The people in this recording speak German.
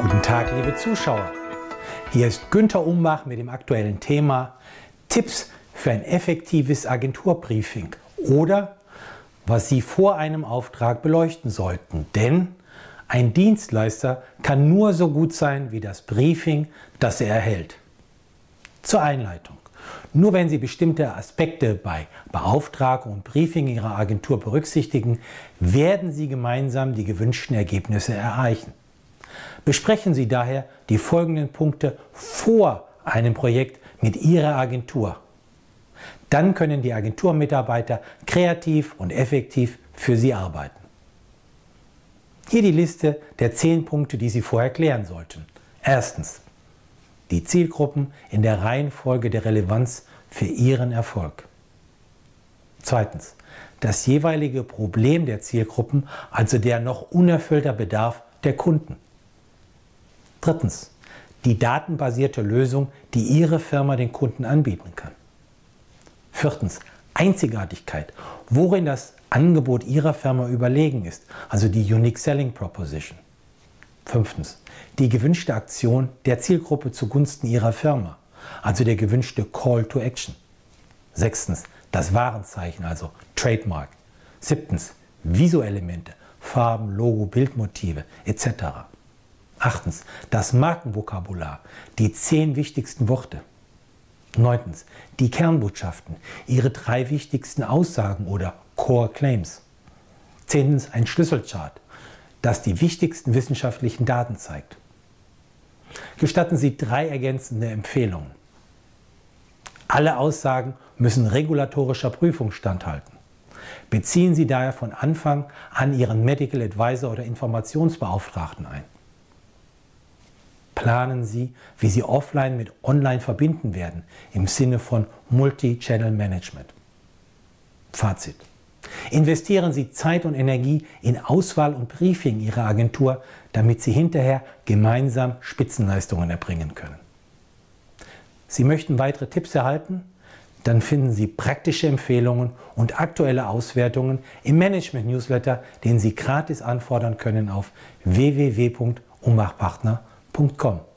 Guten Tag, liebe Zuschauer. Hier ist Günther Umbach mit dem aktuellen Thema Tipps für ein effektives Agenturbriefing oder was Sie vor einem Auftrag beleuchten sollten. Denn ein Dienstleister kann nur so gut sein wie das Briefing, das er erhält. Zur Einleitung. Nur wenn Sie bestimmte Aspekte bei Beauftragung und Briefing Ihrer Agentur berücksichtigen, werden Sie gemeinsam die gewünschten Ergebnisse erreichen. Besprechen Sie daher die folgenden Punkte vor einem Projekt mit Ihrer Agentur. Dann können die Agenturmitarbeiter kreativ und effektiv für Sie arbeiten. Hier die Liste der zehn Punkte, die Sie vorher klären sollten. Erstens. Die Zielgruppen in der Reihenfolge der Relevanz für Ihren Erfolg. Zweitens. Das jeweilige Problem der Zielgruppen, also der noch unerfüllter Bedarf der Kunden. Drittens, die datenbasierte Lösung, die Ihre Firma den Kunden anbieten kann. Viertens, Einzigartigkeit, worin das Angebot Ihrer Firma überlegen ist, also die Unique Selling Proposition. Fünftens, die gewünschte Aktion der Zielgruppe zugunsten Ihrer Firma, also der gewünschte Call to Action. Sechstens, das Warenzeichen, also Trademark. Siebtens, Visuelemente, Farben, Logo, Bildmotive etc. Achtens, das Markenvokabular, die zehn wichtigsten Worte. Neuntens, die Kernbotschaften, ihre drei wichtigsten Aussagen oder Core Claims. Zehntens, ein Schlüsselchart, das die wichtigsten wissenschaftlichen Daten zeigt. Gestatten Sie drei ergänzende Empfehlungen. Alle Aussagen müssen regulatorischer Prüfung standhalten. Beziehen Sie daher von Anfang an Ihren Medical Advisor oder Informationsbeauftragten ein planen Sie, wie Sie offline mit online verbinden werden im Sinne von Multi-Channel Management. Fazit. Investieren Sie Zeit und Energie in Auswahl und Briefing Ihrer Agentur, damit Sie hinterher gemeinsam Spitzenleistungen erbringen können. Sie möchten weitere Tipps erhalten? Dann finden Sie praktische Empfehlungen und aktuelle Auswertungen im Management-Newsletter, den Sie gratis anfordern können auf www.umbachpartner.com www.ccc.com.